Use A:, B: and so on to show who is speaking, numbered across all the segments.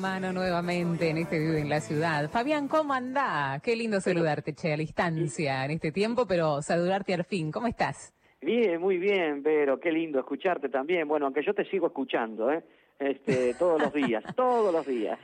A: Mano nuevamente en este Vive en la Ciudad. Fabián, ¿cómo anda? Qué lindo saludarte, che, a la distancia en este tiempo, pero saludarte al fin. ¿Cómo estás?
B: Bien, muy bien, pero qué lindo escucharte también. Bueno, aunque yo te sigo escuchando, ¿eh? Este, todos los días, todos los días.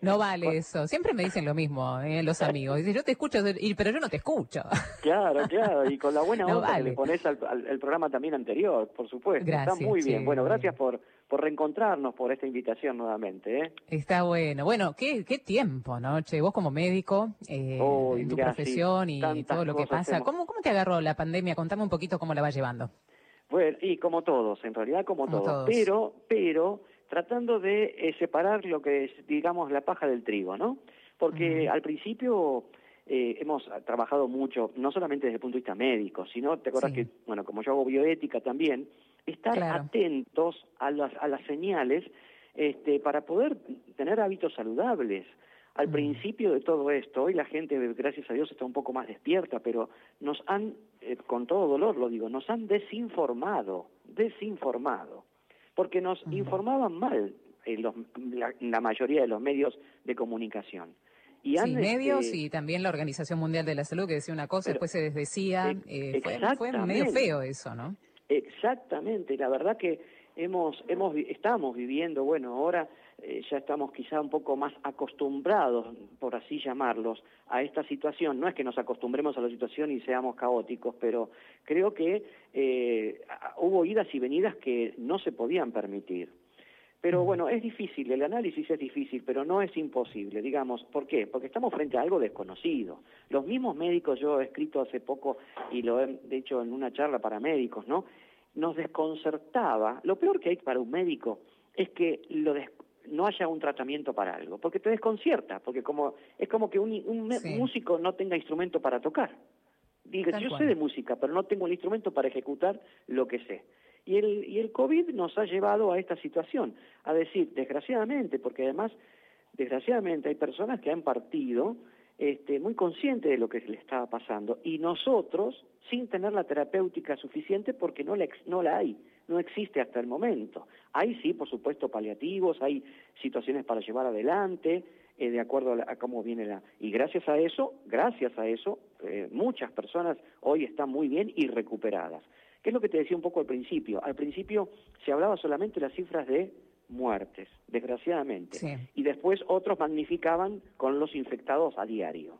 A: No vale eso. Siempre me dicen lo mismo, ¿eh? los amigos. Dicen, yo te escucho, pero yo no te escucho.
B: Claro, claro. Y con la buena onda que le pones al, programa también anterior, por supuesto.
A: Gracias,
B: Está muy bien. Bueno, gracias por, por reencontrarnos, por esta invitación nuevamente. ¿eh?
A: Está bueno. Bueno, qué, qué tiempo, ¿no? Che, vos como médico, eh, en tu profesión y todo lo que pasa. ¿Cómo, ¿Cómo te agarró la pandemia? Contame un poquito cómo la vas llevando.
B: Bueno, y como todos, en realidad como, todos. Pero, pero tratando de eh, separar lo que es, digamos, la paja del trigo, ¿no? Porque al principio eh, hemos trabajado mucho, no solamente desde el punto de vista médico, sino, te acuerdas que, bueno, como yo hago bioética también, estar atentos a las, a las señales este, para poder tener hábitos saludables. Al principio de todo esto, hoy la gente, gracias a Dios, está un poco más despierta, pero nos han, eh, con todo dolor lo digo, nos han desinformado, desinformado porque nos informaban mal en la, mayoría de los medios de comunicación.
A: Y sí, medios este, y también la Organización Mundial de la Salud que decía una cosa, después se desdecía. Eh, fue, medio feo eso, ¿no?
B: Exactamente, la verdad que hemos, hemos, estamos viviendo, bueno, ahora eh, ya estamos quizá un poco más acostumbrados, por así llamarlos, a esta situación. No es que nos acostumbremos a la situación y seamos caóticos, pero creo que eh, hubo idas y venidas que no se podían permitir. Pero bueno, es difícil, el análisis es difícil, pero no es imposible, digamos. ¿Por qué? Porque estamos frente a algo desconocido. Los mismos médicos, yo he escrito hace poco y lo he hecho en una charla para médicos, ¿no? Nos desconcertaba. Lo peor que hay para un médico es que lo, no haya un tratamiento para algo, porque te desconcierta, porque como es como que un, músico no tenga instrumento para tocar. Diga, yo sé de música, pero no tengo el instrumento para ejecutar lo que sé. Y el, y el COVID nos ha llevado a esta situación, a decir, desgraciadamente, porque además, desgraciadamente hay personas que han partido este, muy conscientes de lo que le estaba pasando, y nosotros, sin tener la terapéutica suficiente, porque no la, no la hay no existe hasta el momento. Hay sí, por supuesto, paliativos, hay situaciones para llevar adelante, eh, de acuerdo a, cómo viene la... Y gracias a eso, gracias a eso, eh, muchas personas hoy están muy bien y recuperadas. ¿Qué es lo que te decía un poco al principio? Al principio se hablaba solamente de las cifras de muertes, desgraciadamente. Y después otros magnificaban con los infectados a diario.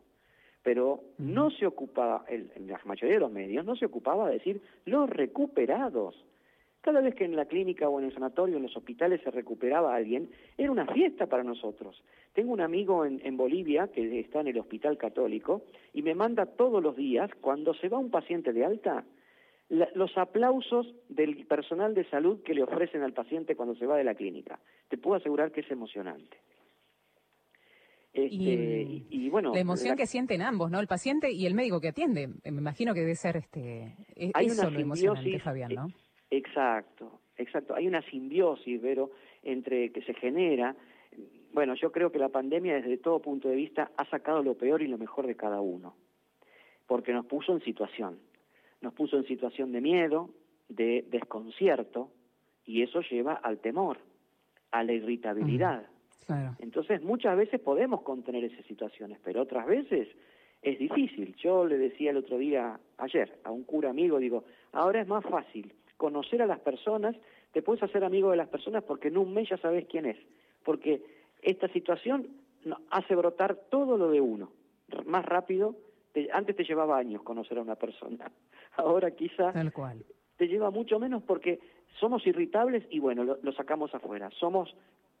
B: Pero no se ocupaba, en la mayoría de los medios, no se ocupaba de decir los recuperados. Cada vez que en la clínica o en el sanatorio, en los hospitales se recuperaba alguien, era una fiesta para nosotros. Tengo un amigo en, Bolivia que está en el hospital católico y me manda todos los días, cuando se va un paciente de alta, los aplausos del personal de salud que le ofrecen al paciente cuando se va de la clínica. Te puedo asegurar que es emocionante.
A: Este, y, bueno, la emoción que sienten ambos, ¿no? El paciente y el médico que atiende. Me imagino que debe ser este, e,
B: hay
A: eso
B: una
A: lo emocionante, Fabián, ¿no?
B: Exacto, exacto. Hay una simbiosis, pero entre que se genera. Bueno, yo creo que la pandemia desde todo punto de vista ha sacado lo peor y lo mejor de cada uno, porque nos puso en situación, nos puso en situación de miedo, de desconcierto, y eso lleva al temor, a la irritabilidad. Entonces muchas veces podemos contener esas situaciones, pero otras veces es difícil. Yo le decía el otro día, ayer, a un cura amigo, digo, ahora es más fácil conocer a las personas, te puedes hacer amigo de las personas porque en un mes ya sabes quién es, porque esta situación hace brotar todo lo de uno, más rápido, antes te llevaba años conocer a una persona, ahora quizá te lleva mucho menos porque somos irritables y bueno, lo, sacamos afuera, somos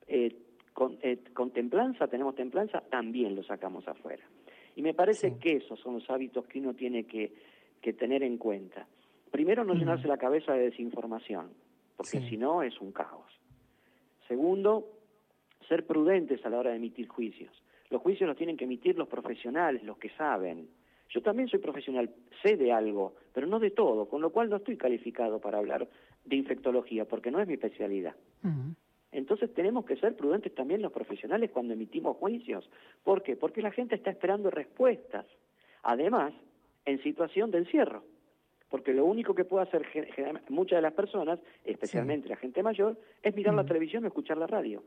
B: eh, con, eh, con, templanza, tenemos templanza, también lo sacamos afuera. Y me parece que esos son los hábitos que uno tiene que, que tener en cuenta. Primero, no llenarse la cabeza de desinformación, porque si no es un caos. Segundo, ser prudentes a la hora de emitir juicios. Los juicios los tienen que emitir los profesionales, los que saben. Yo también soy profesional, sé de algo, pero no de todo, con lo cual no estoy calificado para hablar de infectología, porque no es mi especialidad. Entonces tenemos que ser prudentes también los profesionales cuando emitimos juicios. ¿Por qué? Porque la gente está esperando respuestas. Además, en situación de encierro porque lo único que puede hacer muchas de las personas, especialmente la gente mayor, es mirar la televisión o escuchar la radio.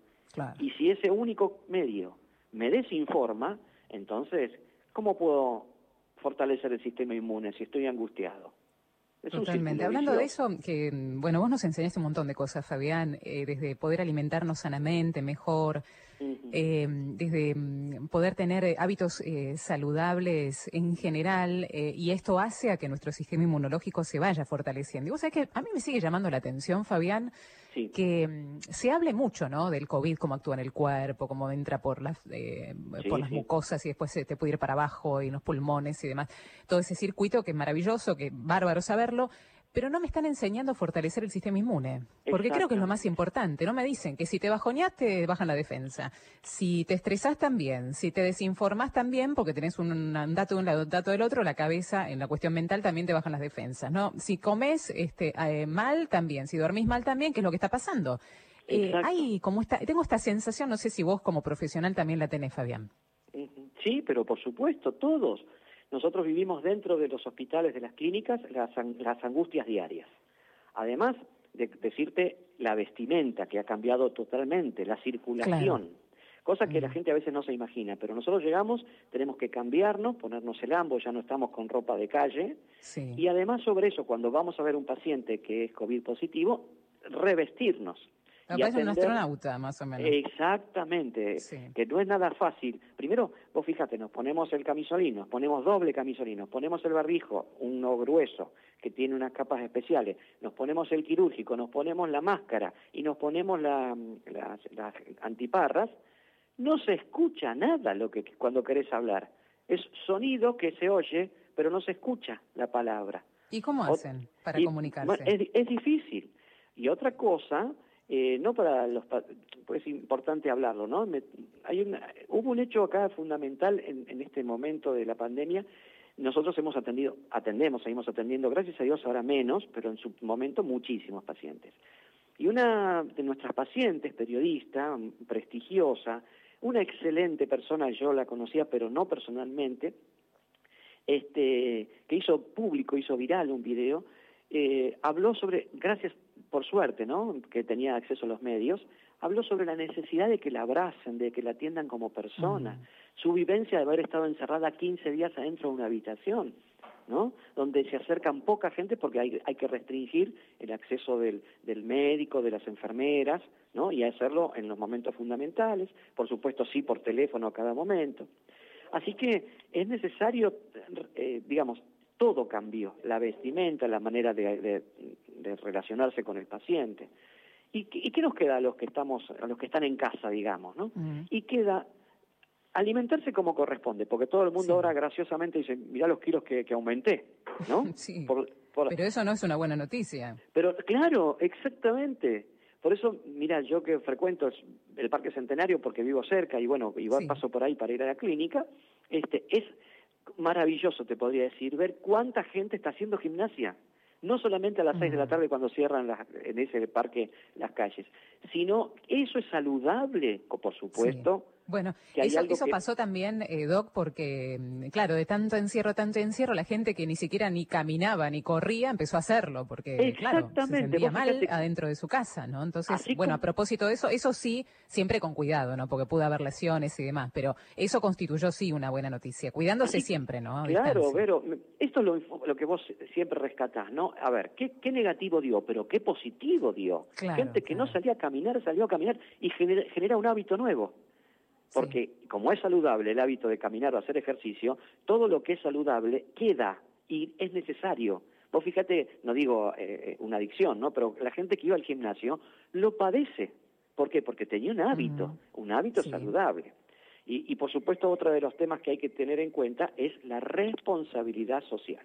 B: Y si ese único medio me desinforma, entonces, ¿cómo puedo fortalecer el sistema inmune si estoy angustiado?
A: Totalmente. Hablando de eso, que bueno, vos nos enseñaste un montón de cosas, Fabián, eh, desde poder alimentarnos sanamente, mejor, eh, desde mm, poder tener eh, hábitos saludables en general, y esto hace a que nuestro sistema inmunológico se vaya fortaleciendo. Y vos sabés que a mí me sigue llamando la atención, Fabián, que mm, se hable mucho, ¿no? Del COVID, cómo actúa en el cuerpo, cómo entra por las, eh, por las mucosas y después se te puede ir para abajo y en los pulmones y demás. Todo ese circuito que es maravilloso, que bárbaro saberlo, pero no me están enseñando a fortalecer el sistema inmune, porque creo que es lo más importante. No me dicen que si te bajoneas te bajan la defensa, si te estresás también, si te desinformás también, porque tenés un, dato de un lado, un dato del otro, la cabeza en la cuestión mental también te bajan las defensas, ¿no? Si comes este, eh, mal también, si dormís mal también, ¿qué es lo que está pasando? Eh, hay como esta, tengo esta sensación, no sé si vos como profesional también la tenés, Fabián.
B: Sí, pero por supuesto, todos. Nosotros vivimos dentro de los hospitales, de las clínicas, las, angustias diarias. Además de decirte la vestimenta que ha cambiado totalmente, la circulación. Cosa que la mm. gente a veces no se imagina, pero nosotros llegamos, tenemos que cambiarnos, ponernos el ambo, ya no estamos con ropa de calle, y además sobre eso, cuando vamos a ver un paciente que es COVID positivo, revestirnos.
A: Aparece un astronauta, más o menos.
B: Exactamente, que no es nada fácil. Primero, vos fíjate, nos ponemos el camisolín, nos ponemos doble camisolín, nos ponemos el barbijo, uno grueso, que tiene unas capas especiales, nos ponemos el quirúrgico, nos ponemos la máscara y nos ponemos las antiparras, no se escucha nada lo que cuando querés hablar. Es sonido que se oye, pero no se escucha la palabra.
A: ¿Y cómo hacen para comunicarse?
B: Es, es difícil. Y otra cosa eh, no para los pues es importante hablarlo no hay hubo un hecho acá fundamental en, este momento de la pandemia. Nosotros hemos atendido atendemos seguimos atendiendo gracias a Dios ahora menos pero en su momento muchísimos pacientes. Y una de nuestras pacientes periodista prestigiosa una excelente persona yo la conocía pero no personalmente este que hizo público hizo viral un video eh, habló sobre, gracias por suerte, ¿no? que tenía acceso a los medios, habló sobre la necesidad de que la abracen, de que la atiendan como persona, su vivencia de haber estado encerrada 15 días adentro de una habitación, ¿no? donde se acercan poca gente porque hay, hay que restringir el acceso del, del, médico, de las enfermeras, ¿no? y hacerlo en los momentos fundamentales, por supuesto sí por teléfono a cada momento. Así que es necesario, eh, digamos, todo cambió, la vestimenta, la manera de, relacionarse con el paciente. ¿Y, qué nos queda a los que estamos, a los que están en casa, digamos, no? Y queda alimentarse como corresponde, porque todo el mundo ahora graciosamente dice, mirá los kilos que, aumenté, ¿no?
A: Sí. Pero eso no es una buena noticia.
B: Pero claro, exactamente. Por eso, mira, yo que frecuento el Parque Centenario porque vivo cerca y bueno, y paso por ahí para ir a la clínica, este es maravilloso, te podría decir, ver cuánta gente está haciendo gimnasia. No solamente a las seis de la tarde cuando cierran en ese parque las calles, sino eso es saludable, por supuesto,
A: bueno, eso, eso pasó también, eh, Doc, porque, mm, claro, de tanto encierro, tanto encierro, la gente que ni siquiera ni caminaba ni corría empezó a hacerlo, porque, claro, se sentía mal adentro de su casa, ¿no? Entonces, bueno, a propósito de eso, eso sí, siempre con cuidado, ¿no? Porque pudo haber lesiones y demás, pero eso constituyó sí una buena noticia, cuidándose siempre, ¿no?
B: claro, pero esto es lo, que vos siempre rescatás, ¿no? A ver, ¿qué, qué negativo dio, pero qué positivo dio? gente que no salía a caminar, salió a caminar y genera un hábito nuevo. Porque como es saludable el hábito de caminar o hacer ejercicio, todo lo que es saludable queda y es necesario. Vos fíjate, no digo eh, una adicción, ¿no? Pero la gente que iba al gimnasio lo padece. ¿Por qué? Porque tenía un hábito, un hábito saludable. Y, y por supuesto otro de los temas que hay que tener en cuenta es la responsabilidad social.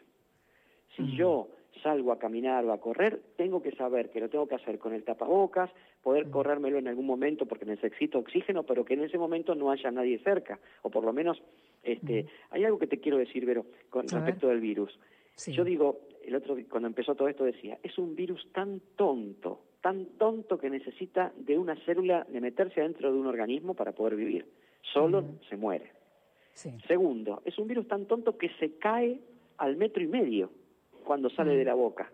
B: Si yo salgo a caminar o a correr, tengo que saber que lo tengo que hacer con el tapabocas, poder corrérmelo en algún momento porque necesito oxígeno, pero que en ese momento no haya nadie cerca, o por lo menos, este, hay algo que te quiero decir, Vero, con respecto del virus. Yo digo, el otro cuando empezó todo esto decía, es un virus tan tonto, tan tonto que necesita de una célula de meterse adentro de un organismo para poder vivir. Solo se muere. Segundo, es un virus tan tonto que se cae al metro y medio cuando sale de mm. la boca.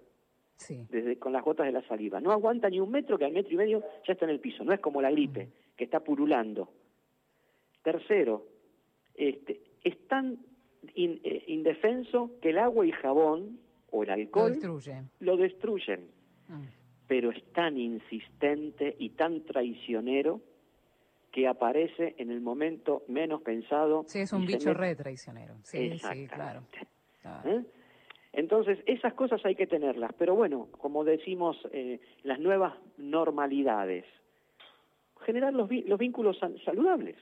B: Desde, con las gotas de la saliva. No aguanta ni un metro que al metro y medio ya está en el piso. No es como la gripe, mm. que está purulando. Tercero, este, es tan eh, indefenso que el agua y jabón o el alcohol lo, destruyen. Mm. Pero es tan insistente y tan traicionero que aparece en el momento menos pensado.
A: Sí, es un bicho re traicionero. Sí, sí, claro.
B: ¿Eh? Entonces, esas cosas hay que tenerlas, pero bueno, como decimos, eh, las nuevas normalidades, generar los, los vínculos saludables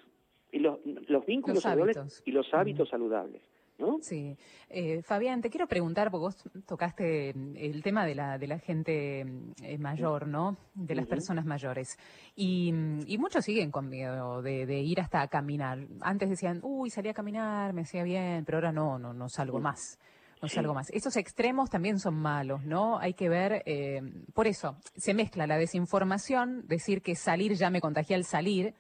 B: y los, los vínculos saludables y los hábitos saludables. ¿No?
A: Sí. Eh, Fabián, te quiero preguntar, porque vos tocaste el tema de la, de la gente eh, mayor, ¿no? De las personas mayores. Y, y, muchos siguen con miedo de, de, ir hasta a caminar. Antes decían, uy, salí a caminar, me hacía bien, pero ahora no, no, no salgo más no salgo más. Estos extremos también son malos, ¿no? Hay que ver, eh, por eso se mezcla la desinformación, decir que salir ya me contagia al salir,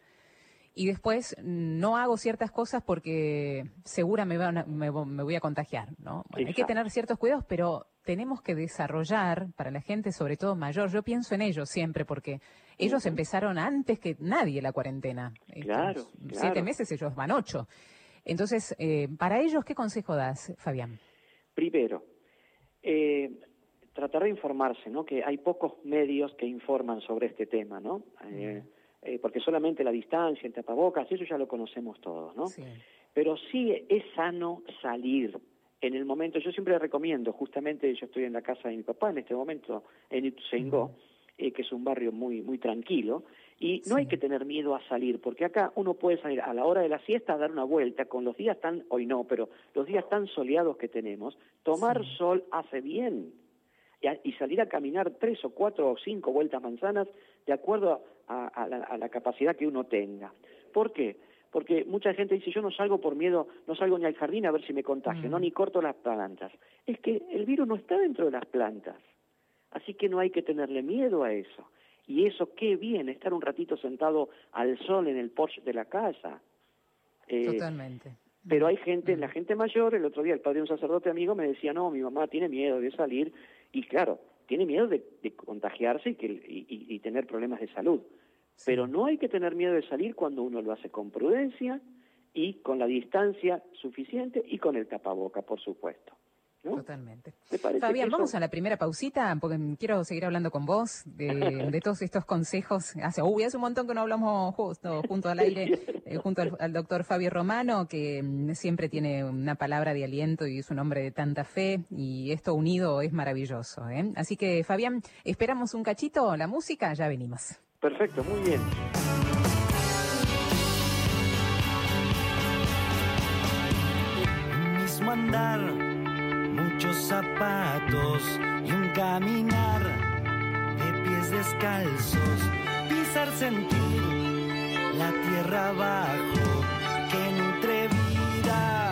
A: y después no hago ciertas cosas porque segura me, me, voy a contagiar, ¿no? hay que tener ciertos cuidados, pero tenemos que desarrollar para la gente, sobre todo mayor, yo pienso en ellos siempre, porque ellos empezaron antes que nadie la cuarentena.
B: Claro,
A: Siete meses, ellos van ocho. Entonces, eh, para ellos, ¿qué consejo das, Fabián?
B: Primero, eh, tratar de informarse, ¿no? Que hay pocos medios que informan sobre este tema, ¿no? Eh, eh, porque solamente la distancia, el tapabocas, eso ya lo conocemos todos, ¿no? Pero sí es sano salir en el momento, yo siempre recomiendo, justamente yo estoy en la casa de mi papá en este momento, en Ituzaingó, que es un barrio muy, muy tranquilo, y no hay que tener miedo a salir, porque acá uno puede salir a la hora de la siesta a dar una vuelta, con los días tan, hoy no, pero los días tan soleados que tenemos, tomar sol hace bien. Y, salir a caminar tres o cuatro o cinco vueltas manzanas de acuerdo a, la, capacidad que uno tenga. ¿Por qué? Porque mucha gente dice, yo no salgo por miedo, no salgo ni al jardín a ver si me contagio, no, mm. ni corto las plantas. Es que el virus no está dentro de las plantas. Así que no hay que tenerle miedo a eso. Y eso qué bien, estar un ratito sentado al sol en el porche de la casa.
A: Eh, Totalmente.
B: Pero hay gente, la gente mayor, el otro día el padre de un sacerdote amigo me decía, no, mi mamá tiene miedo de salir, y claro, tiene miedo de, contagiarse y, que, y, tener problemas de salud. Pero no hay que tener miedo de salir cuando uno lo hace con prudencia y con la distancia suficiente y con el tapaboca, por supuesto.
A: Totalmente. Fabián, vamos a la primera pausita, porque quiero seguir hablando con vos de, todos estos consejos. Hace, uy, hace un montón que no hablamos justo junto al aire, eh, junto al, doctor Fabio Romano, que mm, siempre tiene una palabra de aliento y es un hombre de tanta fe, y esto unido es maravilloso. ¿eh? Así que, Fabián, esperamos un cachito, la música, ya venimos.
B: Perfecto, muy bien.
C: Mismo andar muchos zapatos y un caminar de pies descalzos, pisar sentir la tierra abajo que nutre vidas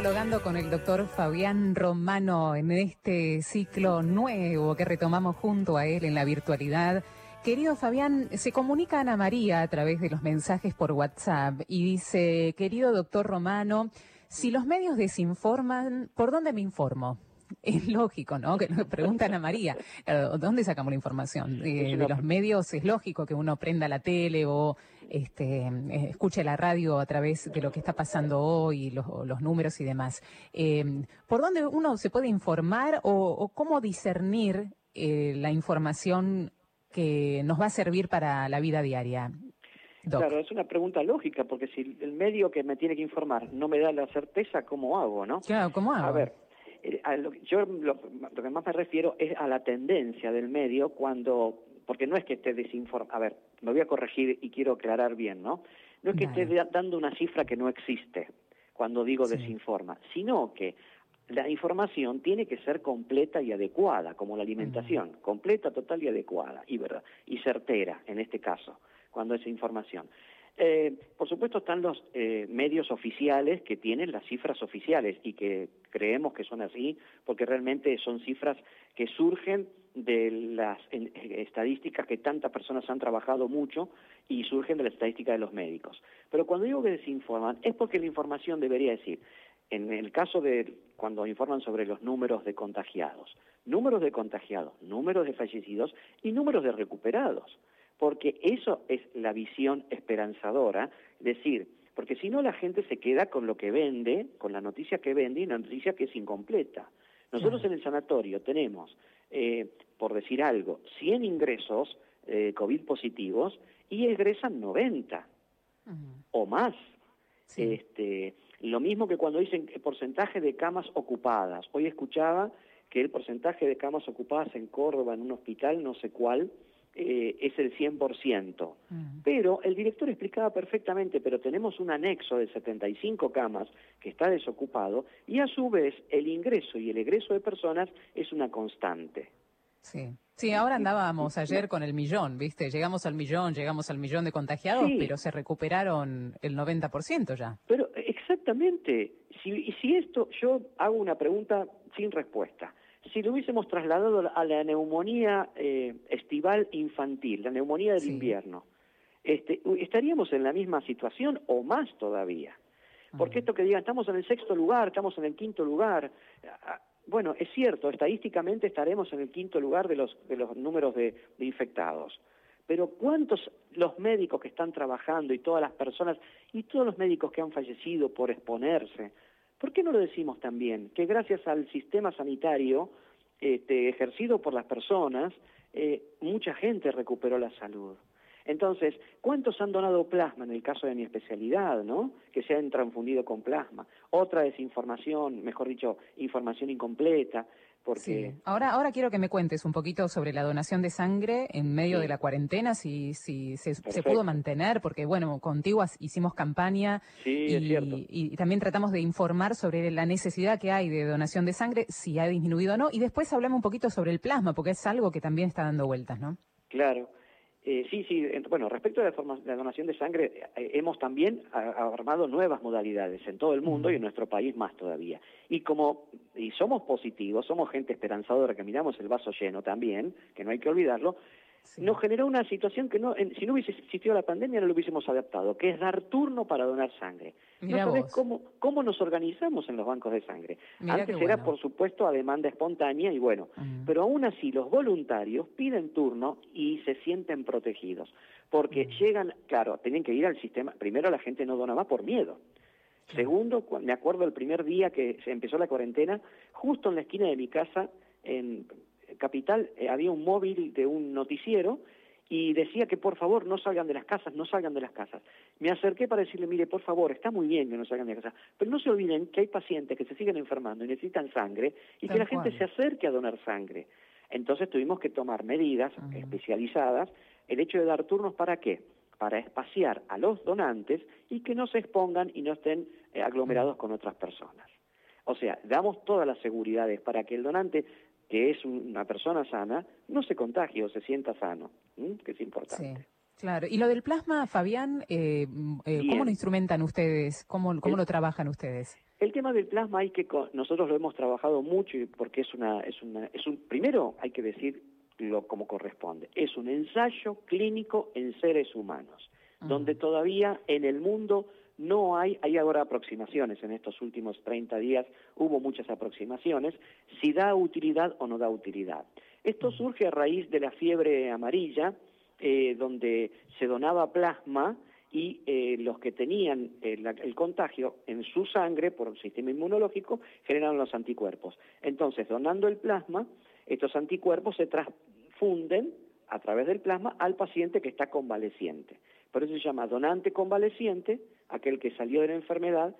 A: dialogando con el doctor Fabián Romano en este ciclo nuevo que retomamos junto a él en la virtualidad. Querido Fabián, se comunica Ana María a través de los mensajes por WhatsApp y dice, querido doctor Romano, si los medios desinforman, ¿por dónde me informo? Es lógico, ¿no? Que nos preguntan a María, ¿dónde sacamos la información? Eh, de los medios es lógico que uno prenda la tele o este, eh, escuche la radio a través de lo que está pasando hoy, los, los números y demás. Eh, ¿Por dónde uno se puede informar o, cómo discernir la información que nos va a servir para la vida diaria?
B: Claro, es una pregunta lógica, porque si el medio que me tiene que informar no me da la certeza, ¿cómo hago, no?
A: Claro, ¿cómo hago?
B: A ver, eh, yo lo, que más me refiero es a la tendencia del medio cuando, porque no es que esté desinformando, a ver, me voy a corregir y quiero aclarar bien, ¿no? No es que esté dando una cifra que no existe cuando digo desinforma, sino que la información tiene que ser completa y adecuada, como la alimentación, completa, total y adecuada, y, ¿verdad? y certera en este caso, cuando es información. Eh, por supuesto están los eh, medios oficiales que tienen las cifras oficiales y que creemos que son así porque realmente son cifras que surgen de las estadísticas que tantas personas han trabajado mucho y surgen de la estadística de los médicos. Pero cuando digo que desinforman es porque la información debería decir, en el caso de cuando informan sobre los números de contagiados, números de contagiados, números de fallecidos y números de recuperados porque eso es la visión esperanzadora, es decir, porque si no la gente se queda con lo que vende, con la noticia que vende y una noticia que es incompleta. Nosotros en el sanatorio tenemos, eh, por decir algo, 100 ingresos eh, COVID positivos y egresan 90 o más. Este, lo mismo que cuando dicen porcentaje de camas ocupadas. Hoy escuchaba que el porcentaje de camas ocupadas en Córdoba, en un hospital, no sé cuál, eh, es el 100%. Mm. Pero el director explicaba perfectamente, pero tenemos un anexo de 75 camas que está desocupado y a su vez el ingreso y el egreso de personas es una constante.
A: Sí. Sí, ahora andábamos ayer con el millón, ¿viste? Llegamos al millón, llegamos al millón de contagiados, pero se recuperaron el 90% ya.
B: Pero exactamente, si, si esto, yo hago una pregunta sin respuesta si lo hubiésemos trasladado a la neumonía eh, estival infantil, la neumonía del invierno, este, estaríamos en la misma situación o más todavía. Porque esto que digan, estamos en el sexto lugar, estamos en el quinto lugar, bueno, es cierto, estadísticamente estaremos en el quinto lugar de los, de los números de, de infectados. Pero ¿cuántos los médicos que están trabajando y todas las personas y todos los médicos que han fallecido por exponerse, ¿Por qué no lo decimos también? Que gracias al sistema sanitario este, ejercido por las personas, eh, mucha gente recuperó la salud. Entonces, ¿cuántos han donado plasma en el caso de mi especialidad, no? Que se han transfundido con plasma. Otra desinformación, mejor dicho, información incompleta. Porque...
A: Ahora, ahora quiero que me cuentes un poquito sobre la donación de sangre en medio de la cuarentena, si, si se, pudo mantener, porque bueno, contigo hicimos campaña
B: y,
A: y, también tratamos de informar sobre la necesidad que hay de donación de sangre, si ha disminuido o no, y después hablamos un poquito sobre el plasma, porque es algo que también está dando vueltas, ¿no?
B: Claro. Eh, sí, sí. Bueno, respecto a la, donación de sangre, eh, hemos también armado nuevas modalidades en todo el mundo y en nuestro país más todavía. Y como y somos positivos, somos gente esperanzadora que miramos el vaso lleno también, que no hay que olvidarlo, nos generó una situación que no, si no hubiese existido la pandemia no lo hubiésemos adaptado, que es dar turno para donar sangre. no sabés cómo, cómo nos organizamos en los bancos de sangre. Antes era, por supuesto, a demanda espontánea y bueno, pero aún así los voluntarios piden turno y se sienten protegidos, porque llegan, claro, tienen que ir al sistema, primero la gente no donaba por miedo. Segundo, me acuerdo el primer día que se empezó la cuarentena, justo en la esquina de mi casa, en Capital eh, había un móvil de un noticiero y decía que por favor no salgan de las casas, no salgan de las casas. Me acerqué para decirle, mire, por favor, está muy bien que no salgan de las casas, pero no se olviden que hay pacientes que se siguen enfermando y necesitan sangre y que la gente se acerque a donar sangre. Entonces tuvimos que tomar medidas especializadas. El hecho de dar turnos, ¿para qué? Para espaciar a los donantes y que no se expongan y no estén eh, aglomerados con otras personas. O sea, damos todas las seguridades para que el donante que es una persona sana, no se contagie o se sienta sano, que es importante.
A: Sí. Claro, y lo del plasma, Fabián, eh, eh ¿cómo lo instrumentan ustedes? ¿Cómo, cómo lo trabajan ustedes?
B: El tema del plasma hay que nosotros lo hemos trabajado mucho porque es una es una es un primero hay que decir lo como corresponde. Es un ensayo clínico en seres humanos, donde todavía en el mundo no hay, hay ahora aproximaciones, en estos últimos 30 días hubo muchas aproximaciones, si da utilidad o no da utilidad. Esto surge a raíz de la fiebre amarilla, eh, donde se donaba plasma y eh, los que tenían el, el, contagio en su sangre por el sistema inmunológico generaron los anticuerpos. Entonces, donando el plasma, estos anticuerpos se transfunden a través del plasma al paciente que está convaleciente. Por eso se llama donante convaleciente, aquel que salió de la enfermedad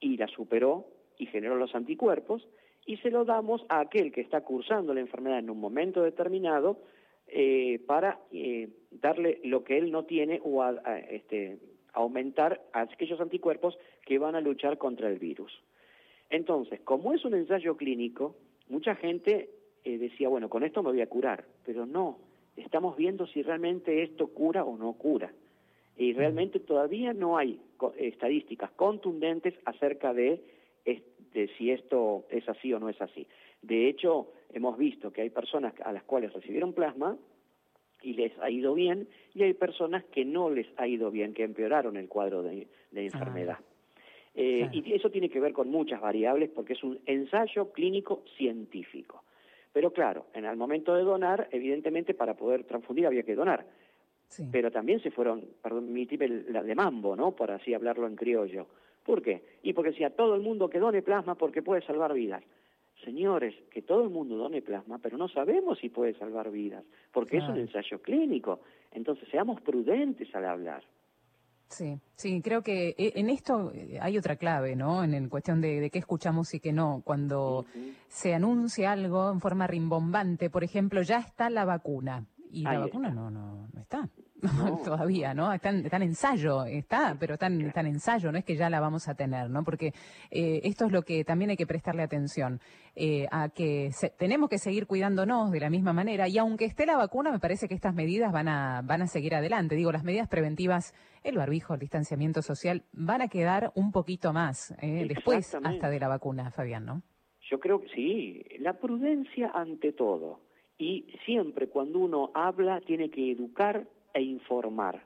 B: y la superó y generó los anticuerpos, y se lo damos a aquel que está cursando la enfermedad en un momento determinado eh, para eh, darle lo que él no tiene o a, este, aumentar aquellos anticuerpos que van a luchar contra el virus. Entonces, como es un ensayo clínico, mucha gente eh, decía, bueno, con esto me voy a curar, pero no, estamos viendo si realmente esto cura o no cura y realmente todavía no hay estadísticas contundentes acerca de, si esto es así o no es así. De hecho, hemos visto que hay personas a las cuales recibieron plasma y les ha ido bien, y hay personas que no les ha ido bien, que empeoraron el cuadro de, enfermedad. Eh, y eso tiene que ver con muchas variables porque es un ensayo clínico científico. Pero claro, en el momento de donar, evidentemente para poder transfundir había que donar. Pero también se fueron, perdón, mi la de mambo, ¿no? Por así hablarlo en criollo. ¿Por qué? Y porque decía todo el mundo que done plasma porque puede salvar vidas. Señores, que todo el mundo done plasma, pero no sabemos si puede salvar vidas, porque es un ensayo clínico. Entonces, seamos prudentes al hablar.
A: Sí, sí, creo que eh, en esto eh, hay otra clave, ¿no? En, cuestión de, qué escuchamos y qué no. Cuando se anuncia algo en forma rimbombante, por ejemplo, ya está la vacuna. Y la vacuna no, no, no está. todavía, ¿no? Está en, ensayo, está, pero está en, ensayo, no es que ya la vamos a tener, ¿no? Porque eh, esto es lo que también hay que prestarle atención, eh, a que tenemos que seguir cuidándonos de la misma manera y aunque esté la vacuna, me parece que estas medidas van a, van a seguir adelante. Digo, las medidas preventivas, el barbijo, el distanciamiento social, van a quedar un poquito más eh, después hasta de la vacuna, Fabián, ¿no?
B: Yo creo que sí, la prudencia ante todo y siempre cuando uno habla tiene que educar e informar.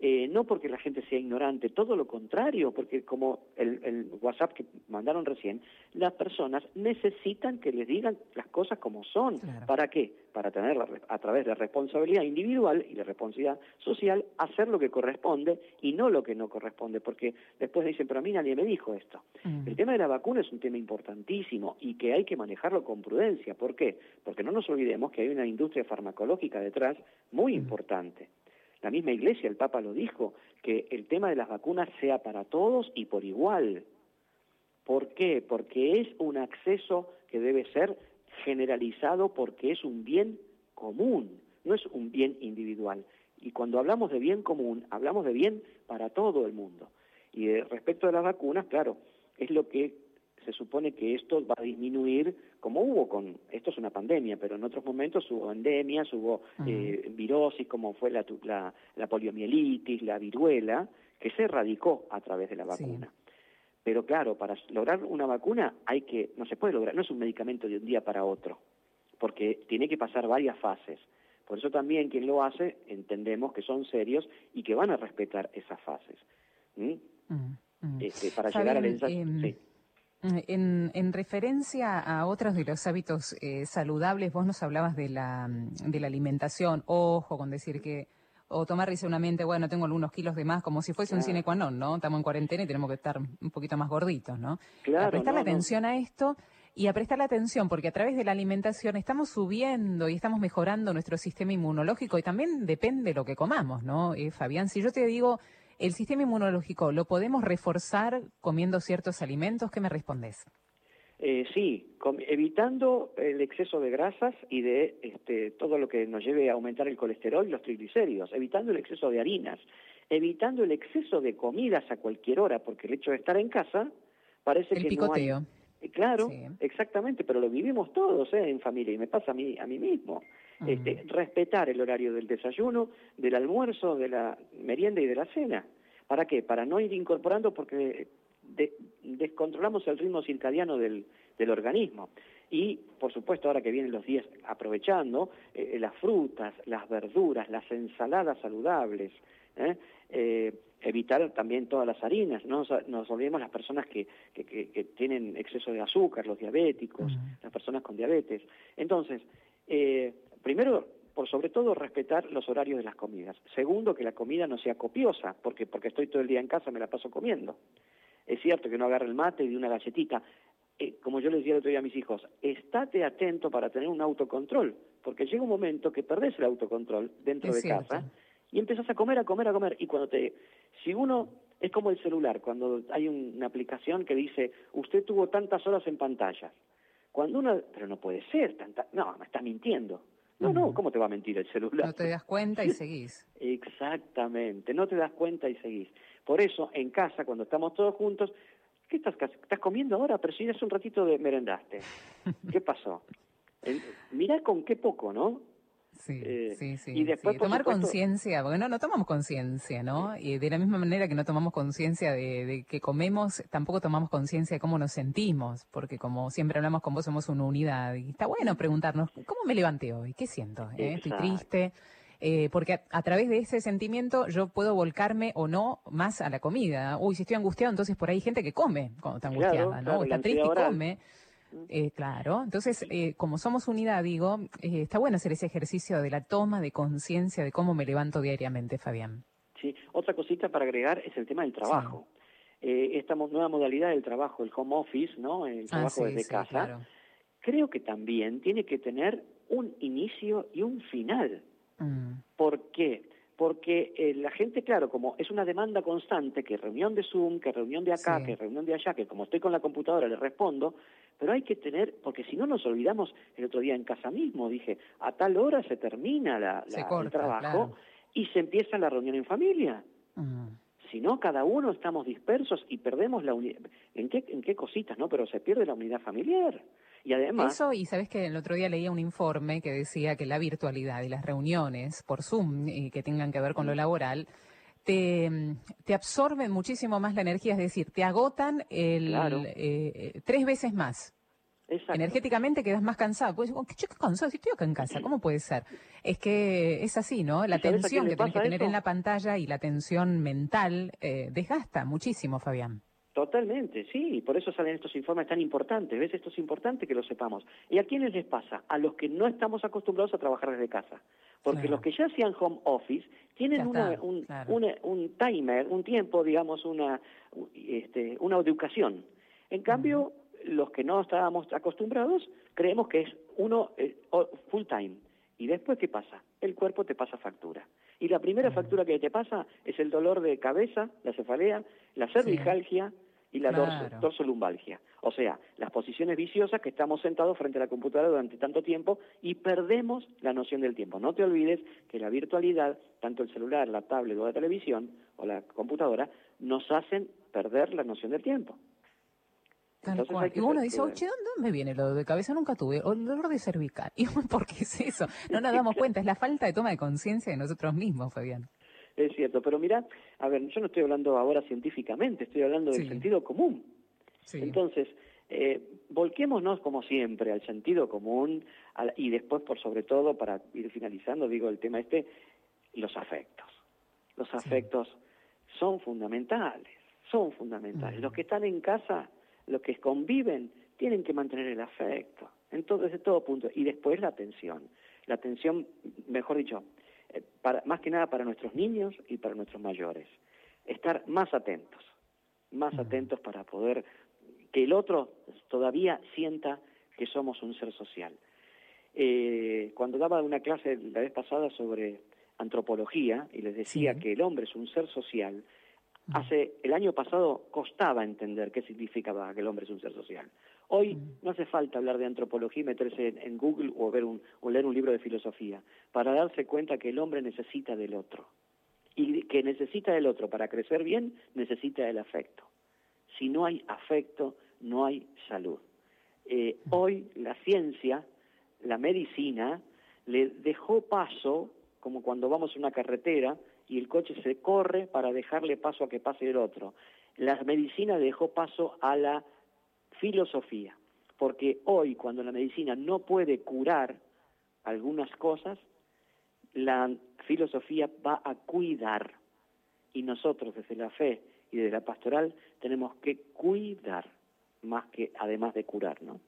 B: Eh, no porque la gente sea ignorante, todo lo contrario, porque como el, WhatsApp que mandaron recién, las personas necesitan que les digan las cosas como son. ¿Para qué? Para tener a través de responsabilidad individual y de responsabilidad social, hacer lo que corresponde y no lo que no corresponde, porque después dicen, pero a mí nadie me dijo esto. El tema de la vacuna es un tema importantísimo y que hay que manejarlo con prudencia. ¿Por qué? Porque no nos olvidemos que hay una industria farmacológica detrás muy importante. La misma Iglesia, el Papa lo dijo, que el tema de las vacunas sea para todos y por igual. ¿Por qué? Porque es un acceso que debe ser generalizado porque es un bien común, no es un bien individual. Y cuando hablamos de bien común, hablamos de bien para todo el mundo. Y respecto a las vacunas, claro, es lo que se supone que esto va a disminuir, como hubo con, esto es una pandemia, pero en otros momentos hubo endemias, hubo eh, virosis, como fue la, la, poliomielitis, la viruela, que se erradicó a través de la vacuna. Pero claro, para lograr una vacuna hay que, no se puede lograr, no es un medicamento de un día para otro, porque tiene que pasar varias fases. Por eso también quien lo hace entendemos que son serios y que van a respetar esas fases.
A: Este, para llegar al ensayo. Em, en, en, referencia a otros de los hábitos eh, saludables, vos nos hablabas de la, de la alimentación. Ojo con decir que o tomar mente, bueno, tengo algunos kilos de más, como si fuese un cine qua ¿no? Estamos en cuarentena y tenemos que estar un poquito más gorditos, ¿no?
B: Claro,
A: a prestarle atención a esto y a prestarle atención, porque a través de la alimentación estamos subiendo y estamos mejorando nuestro sistema inmunológico y también depende de lo que comamos, ¿no? Eh, Fabián, si yo te digo, el sistema inmunológico, ¿lo podemos reforzar comiendo ciertos alimentos? ¿Qué me respondes?
B: Eh, sí, evitando el exceso de grasas y de este, todo lo que nos lleve a aumentar el colesterol y los triglicéridos, evitando el exceso de harinas, evitando el exceso de comidas a cualquier hora, porque el hecho de estar en casa parece que no hay... Eh, claro, exactamente, pero lo vivimos todos ¿eh? en familia y me pasa a mí, a mí mismo. Este, respetar el horario del desayuno, del almuerzo, de la merienda y de la cena. ¿Para qué? Para no ir incorporando porque descontrolamos el ritmo circadiano del, organismo. Y, por supuesto, ahora que vienen los días aprovechando, eh, las frutas, las verduras, las ensaladas saludables, ¿eh? Eh, evitar también todas las harinas, no nos olvidemos las personas que, que, tienen exceso de azúcar, los diabéticos, las personas con diabetes. Entonces, primero, por sobre todo, respetar los horarios de las comidas. Segundo, que la comida no sea copiosa, porque porque estoy todo el día en casa me la paso comiendo. Es cierto que no agarre el mate y de una galletita. Eh, como yo les decía el otro día a mis hijos, estate atento para tener un autocontrol, porque llega un momento que perdés el autocontrol dentro de casa y empezás a comer, a comer, a comer. Y cuando te. Si uno. Es como el celular, cuando hay una aplicación que dice, usted tuvo tantas horas en pantallas. Cuando uno. Pero no puede ser, tanta, no, me está mintiendo. No, no, ¿cómo te va a mentir el celular?
A: No te das cuenta y seguís.
B: Exactamente, no te das cuenta y seguís. Por eso, en casa, cuando estamos todos juntos, ¿qué estás, estás comiendo ahora? Pero si hace un ratito de merendaste. ¿Qué pasó? mirá con qué poco, ¿no?
A: Sí, eh, sí, sí. Y después, Tomar conciencia, porque no, no tomamos conciencia, ¿no? Y de la misma manera que no tomamos conciencia de, que comemos, tampoco tomamos conciencia de cómo nos sentimos, porque como siempre hablamos con vos, somos una unidad. Y está bueno preguntarnos, ¿cómo me levanté hoy? ¿Qué siento? Eh? ¿Estoy triste? Eh, porque a, través de ese sentimiento yo puedo volcarme o no más a la comida. Uy, si estoy angustiado, entonces por ahí hay gente que come cuando está angustiada, ¿no? está triste y come. Eh, claro, entonces, eh, como somos unidad, digo, eh, está bueno hacer ese ejercicio de la toma de conciencia de cómo me levanto diariamente, Fabián.
B: Sí, otra cosita para agregar es el tema del trabajo. esta nueva modalidad del trabajo, el home office, ¿no? El ah, trabajo desde casa. Creo que también tiene que tener un inicio y un final. Mm. ¿Por qué? Porque eh, la gente, claro, como es una demanda constante, que reunión de Zoom, que reunión de acá, que reunión de allá, que como estoy con la computadora le respondo, pero hay que tener, porque si no nos olvidamos, el otro día en casa mismo dije, a tal hora se termina la, el trabajo y se empieza la reunión en familia. Mm. Si no, cada uno estamos dispersos y perdemos la unidad. ¿En qué, ¿En qué cositas, no? Pero se pierde la unidad familiar. Y además...
A: Eso, y sabes que el otro día leía un informe que decía que la virtualidad y las reuniones por Zoom y que tengan que ver con lo laboral, te, te absorben muchísimo más la energía, es decir, te agotan el, eh, tres veces más. Energéticamente quedas más cansado. Pues, oh, ¿qué cansado? Si estoy acá en casa, ¿cómo puede ser? Es que es así, ¿no? La tensión que tienes que tener en la pantalla y la tensión mental eh, desgasta muchísimo, Fabián.
B: Totalmente, sí, por eso salen estos informes tan importantes. ¿Ves? Esto es importante que lo sepamos. ¿Y a quiénes les pasa? A los que no estamos acostumbrados a trabajar desde casa. Porque los que ya hacían home office tienen un, un, timer, un tiempo, digamos, una, este, una educación. En cambio, los que no estábamos acostumbrados creemos que es uno eh, full time. ¿Y después qué pasa? El cuerpo te pasa factura. Y la primera factura que te pasa es el dolor de cabeza, la cefalea, la cervicalgia y la claro. dorsolumbalgia. O sea, las posiciones viciosas que estamos sentados frente a la computadora durante tanto tiempo y perdemos la noción del tiempo. No te olvides que la virtualidad, tanto el celular, la tablet o la televisión o la computadora, nos hacen perder la noción del tiempo.
A: Y uno dice, oye, ¿dónde me viene lo de cabeza? Nunca tuve. O el dolor de cervical. ¿Y por qué es eso? No nos damos cuenta, es la falta de toma de conciencia de nosotros mismos, Fabián.
B: Es cierto, pero mira, a ver, yo no estoy hablando ahora científicamente, estoy hablando del sentido común. Entonces, eh, volquémonos como siempre al sentido común y después, por sobre todo, para ir finalizando, digo el tema este, los afectos. Los afectos son fundamentales, son fundamentales. Los que están en casa, los que conviven, tienen que mantener el afecto, entonces de todo punto. Y después la atención. La atención, mejor dicho, eh, para, más que nada para nuestros niños y para nuestros mayores. Estar más atentos, más atentos para poder que el otro todavía sienta que somos un ser social. Eh, cuando daba una clase la vez pasada sobre antropología y les decía que el hombre es un ser social, hace el año pasado costaba entender qué significaba que el hombre es un ser social. Hoy no hace falta hablar de antropología y meterse en, Google o, ver un, o leer un libro de filosofía para darse cuenta que el hombre necesita del otro. Y que necesita del otro para crecer bien, necesita el afecto. Si no hay afecto, no hay salud. Eh, hoy la ciencia, la medicina, le dejó paso, como cuando vamos a una carretera y el coche se corre para dejarle paso a que pase el otro. La medicina dejó paso a la filosofía, porque hoy cuando la medicina no puede curar algunas cosas, la filosofía va a cuidar. Y nosotros desde la fe y desde la pastoral tenemos que cuidar más que además de curar, ¿no?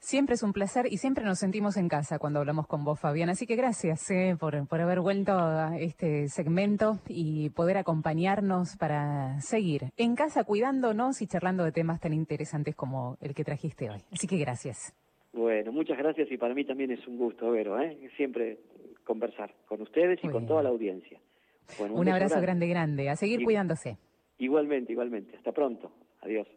A: Siempre es un placer y siempre nos sentimos en casa cuando hablamos con vos, Fabián. Así que gracias eh, por, por, haber vuelto a este segmento y poder acompañarnos para seguir en casa cuidándonos y charlando de temas tan interesantes como el que trajiste hoy. Así que gracias.
B: Bueno, muchas gracias y para mí también es un gusto, Vero, ¿eh? siempre conversar con ustedes y con toda la audiencia.
A: un, abrazo grande, grande. A seguir cuidándose.
B: Igualmente, igualmente. Hasta pronto. Adiós.